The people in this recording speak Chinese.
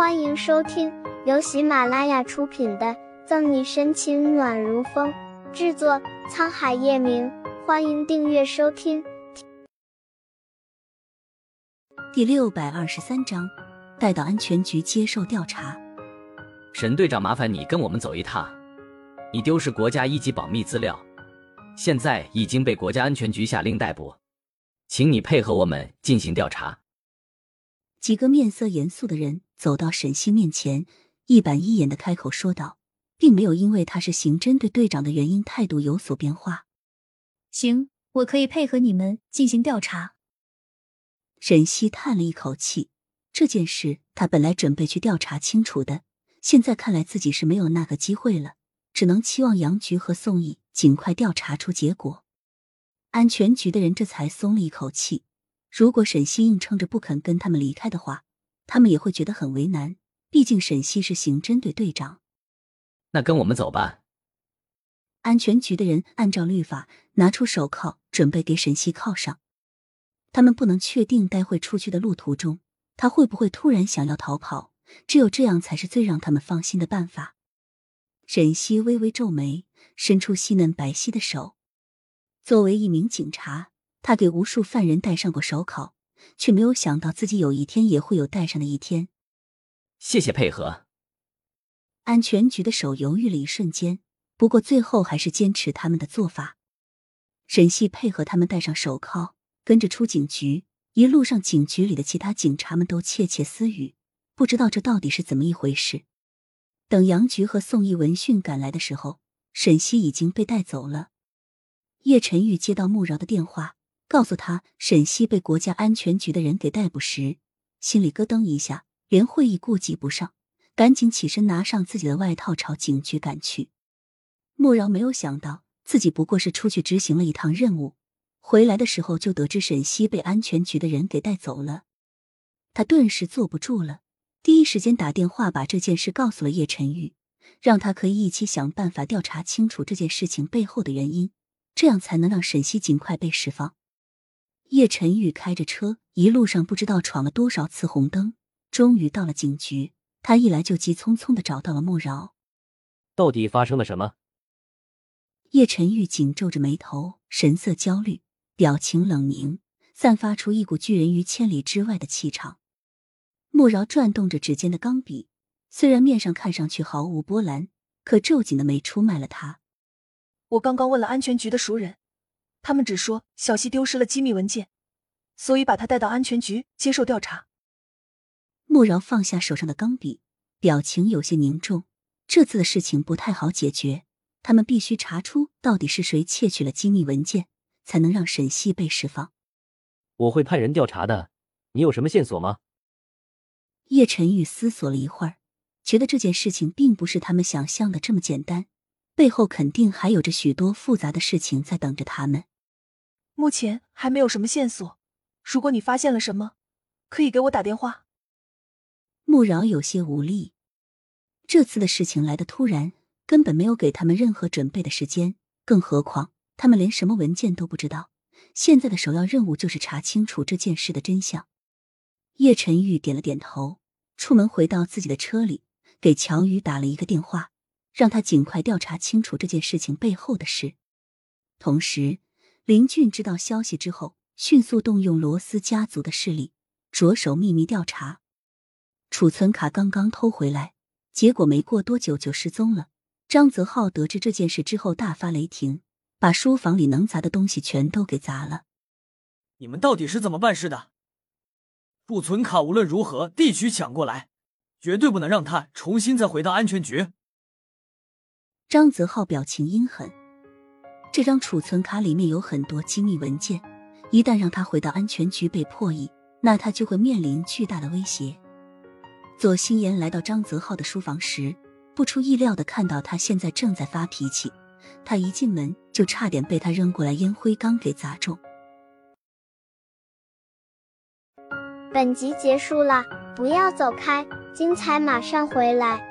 欢迎收听由喜马拉雅出品的《赠你深情暖如风》，制作沧海夜明。欢迎订阅收听。第六百二十三章，带到安全局接受调查。沈队长，麻烦你跟我们走一趟。你丢失国家一级保密资料，现在已经被国家安全局下令逮捕，请你配合我们进行调查。几个面色严肃的人走到沈西面前，一板一眼的开口说道，并没有因为他是刑侦队队长的原因态度有所变化。行，我可以配合你们进行调查。沈西叹了一口气，这件事他本来准备去调查清楚的，现在看来自己是没有那个机会了，只能期望杨局和宋毅尽快调查出结果。安全局的人这才松了一口气。如果沈西硬撑着不肯跟他们离开的话，他们也会觉得很为难。毕竟沈西是刑侦队队长。那跟我们走吧。安全局的人按照律法拿出手铐，准备给沈西铐上。他们不能确定待会出去的路途中，他会不会突然想要逃跑。只有这样才是最让他们放心的办法。沈西微微皱眉，伸出细嫩白皙的手。作为一名警察。他给无数犯人戴上过手铐，却没有想到自己有一天也会有戴上的一天。谢谢配合。安全局的手犹豫了一瞬间，不过最后还是坚持他们的做法。沈西配合他们戴上手铐，跟着出警局。一路上，警局里的其他警察们都窃窃私语，不知道这到底是怎么一回事。等杨局和宋义闻讯赶来的时候，沈西已经被带走了。叶晨玉接到穆饶的电话。告诉他，沈西被国家安全局的人给逮捕时，心里咯噔一下，连会议顾及不上，赶紧起身拿上自己的外套朝警局赶去。莫饶没有想到自己不过是出去执行了一趟任务，回来的时候就得知沈西被安全局的人给带走了，他顿时坐不住了，第一时间打电话把这件事告诉了叶晨玉，让他可以一起想办法调查清楚这件事情背后的原因，这样才能让沈西尽快被释放。叶晨玉开着车，一路上不知道闯了多少次红灯，终于到了警局。他一来就急匆匆的找到了穆饶。到底发生了什么？叶晨玉紧皱着眉头，神色焦虑，表情冷凝，散发出一股拒人于千里之外的气场。穆饶转动着指尖的钢笔，虽然面上看上去毫无波澜，可皱紧的眉出卖了他。我刚刚问了安全局的熟人。他们只说小西丢失了机密文件，所以把他带到安全局接受调查。莫饶放下手上的钢笔，表情有些凝重。这次的事情不太好解决，他们必须查出到底是谁窃取了机密文件，才能让沈西被释放。我会派人调查的，你有什么线索吗？叶晨玉思索了一会儿，觉得这件事情并不是他们想象的这么简单，背后肯定还有着许多复杂的事情在等着他们。目前还没有什么线索，如果你发现了什么，可以给我打电话。穆饶有些无力，这次的事情来的突然，根本没有给他们任何准备的时间，更何况他们连什么文件都不知道。现在的首要任务就是查清楚这件事的真相。叶晨玉点了点头，出门回到自己的车里，给乔宇打了一个电话，让他尽快调查清楚这件事情背后的事，同时。林俊知道消息之后，迅速动用罗斯家族的势力，着手秘密调查。储存卡刚刚偷回来，结果没过多久就失踪了。张泽浩得知这件事之后，大发雷霆，把书房里能砸的东西全都给砸了。你们到底是怎么办事的？储存卡无论如何必须抢过来，绝对不能让他重新再回到安全局。张泽浩表情阴狠。这张储存卡里面有很多机密文件，一旦让他回到安全局被破译，那他就会面临巨大的威胁。左心言来到张泽浩的书房时，不出意料的看到他现在正在发脾气，他一进门就差点被他扔过来烟灰缸给砸中。本集结束了，不要走开，精彩马上回来。